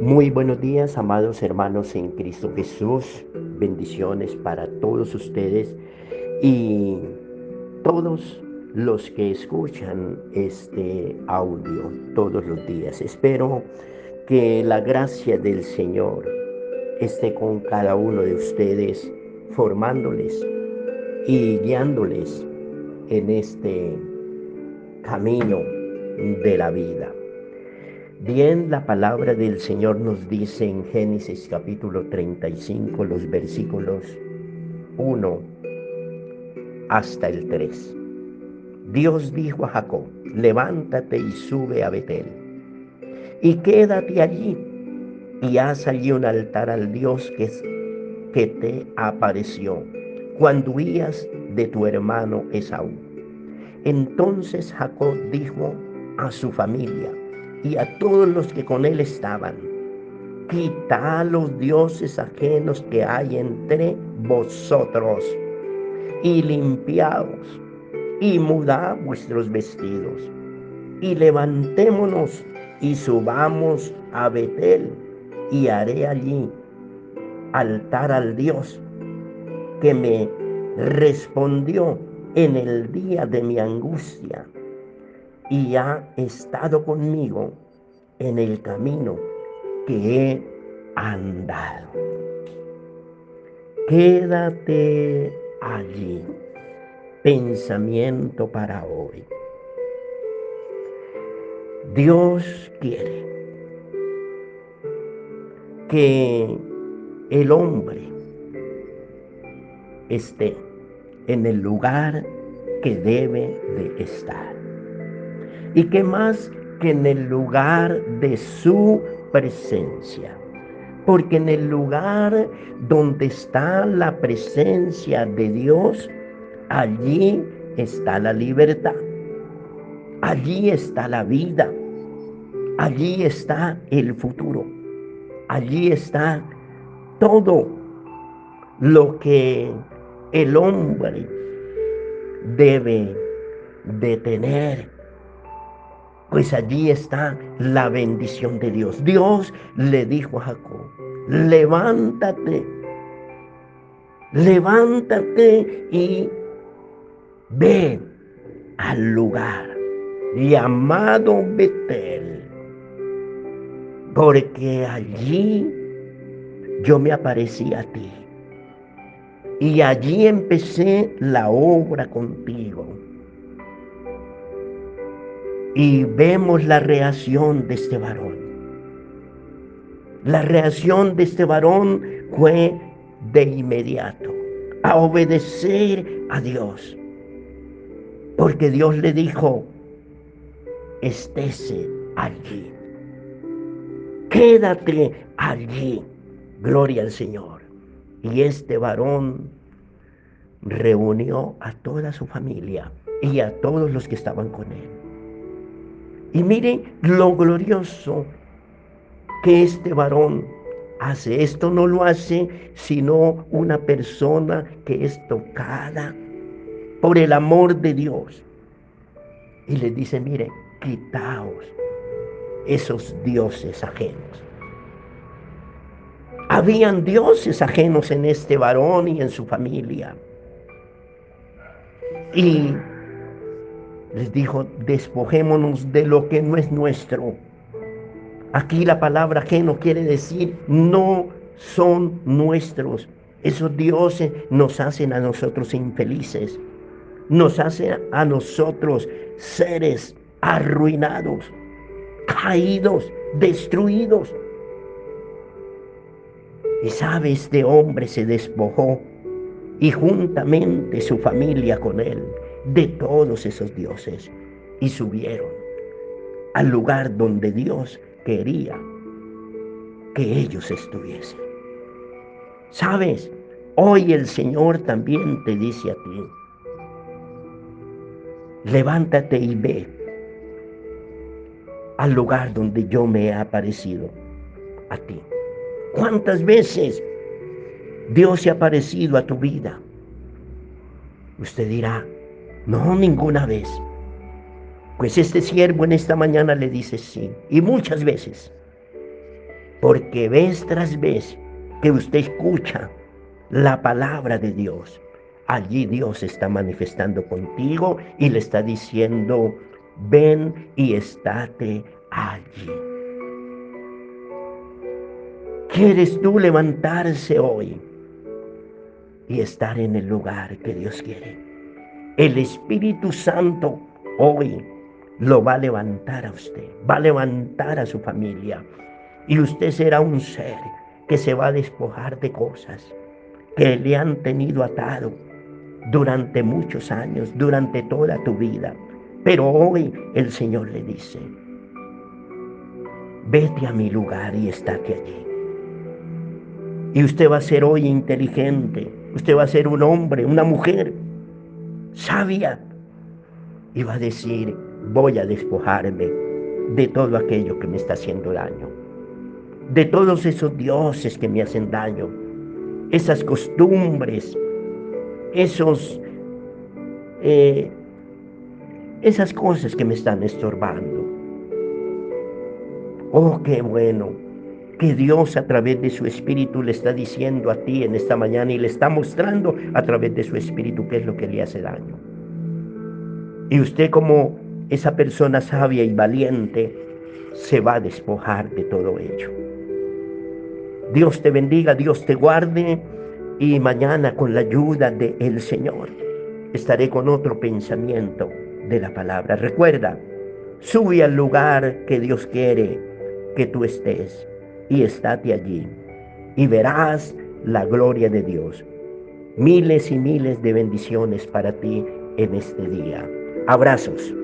Muy buenos días, amados hermanos en Cristo Jesús. Bendiciones para todos ustedes y todos los que escuchan este audio todos los días. Espero que la gracia del Señor esté con cada uno de ustedes, formándoles y guiándoles en este camino de la vida. Bien, la palabra del Señor nos dice en Génesis capítulo 35, los versículos 1 hasta el 3. Dios dijo a Jacob, levántate y sube a Betel, y quédate allí, y haz allí un altar al Dios que, que te apareció cuando huías de tu hermano Esaú. Entonces Jacob dijo a su familia, y a todos los que con él estaban. Quitad los dioses ajenos que hay entre vosotros y limpiaos y mudad vuestros vestidos y levantémonos y subamos a Betel y haré allí altar al Dios que me respondió en el día de mi angustia y ha estado conmigo en el camino que he andado. Quédate allí. Pensamiento para hoy. Dios quiere que el hombre esté en el lugar que debe de estar. ¿Y qué más que en el lugar de su presencia? Porque en el lugar donde está la presencia de Dios, allí está la libertad. Allí está la vida. Allí está el futuro. Allí está todo lo que el hombre debe de tener pues allí está la bendición de Dios. Dios le dijo a Jacob, levántate, levántate y ve al lugar llamado Betel, porque allí yo me aparecí a ti. Y allí empecé la obra contigo. Y vemos la reacción de este varón. La reacción de este varón fue de inmediato a obedecer a Dios. Porque Dios le dijo, estése allí. Quédate allí. Gloria al Señor. Y este varón reunió a toda su familia y a todos los que estaban con él. Y miren lo glorioso que este varón hace. Esto no lo hace sino una persona que es tocada por el amor de Dios. Y le dice, mire, quitaos esos dioses ajenos. Habían dioses ajenos en este varón y en su familia. Y les dijo, despojémonos de lo que no es nuestro. Aquí la palabra ajeno quiere decir no son nuestros. Esos dioses nos hacen a nosotros infelices. Nos hacen a nosotros seres arruinados, caídos, destruidos. Y sabe, este hombre se despojó y juntamente su familia con él de todos esos dioses y subieron al lugar donde Dios quería que ellos estuviesen. ¿Sabes? Hoy el Señor también te dice a ti, levántate y ve al lugar donde yo me he aparecido a ti. ¿Cuántas veces Dios se ha aparecido a tu vida? Usted dirá, no, ninguna vez. Pues este siervo en esta mañana le dice sí, y muchas veces. Porque vez tras vez que usted escucha la palabra de Dios, allí Dios está manifestando contigo y le está diciendo, ven y estate allí. ¿Quieres tú levantarse hoy y estar en el lugar que Dios quiere? El Espíritu Santo hoy lo va a levantar a usted, va a levantar a su familia. Y usted será un ser que se va a despojar de cosas que le han tenido atado durante muchos años, durante toda tu vida. Pero hoy el Señor le dice, vete a mi lugar y estate allí. Y usted va a ser hoy inteligente, usted va a ser un hombre, una mujer sabia. Va a decir, voy a despojarme de todo aquello que me está haciendo daño. De todos esos dioses que me hacen daño. Esas costumbres. Esos... Eh, esas cosas que me están estorbando. Oh, qué bueno que Dios a través de su Espíritu le está diciendo a ti en esta mañana y le está mostrando a través de su Espíritu qué es lo que le hace daño. Y usted como esa persona sabia y valiente se va a despojar de todo ello. Dios te bendiga, Dios te guarde y mañana con la ayuda del Señor estaré con otro pensamiento de la palabra. Recuerda, sube al lugar que Dios quiere que tú estés y estate allí y verás la gloria de Dios. Miles y miles de bendiciones para ti en este día. Abrazos.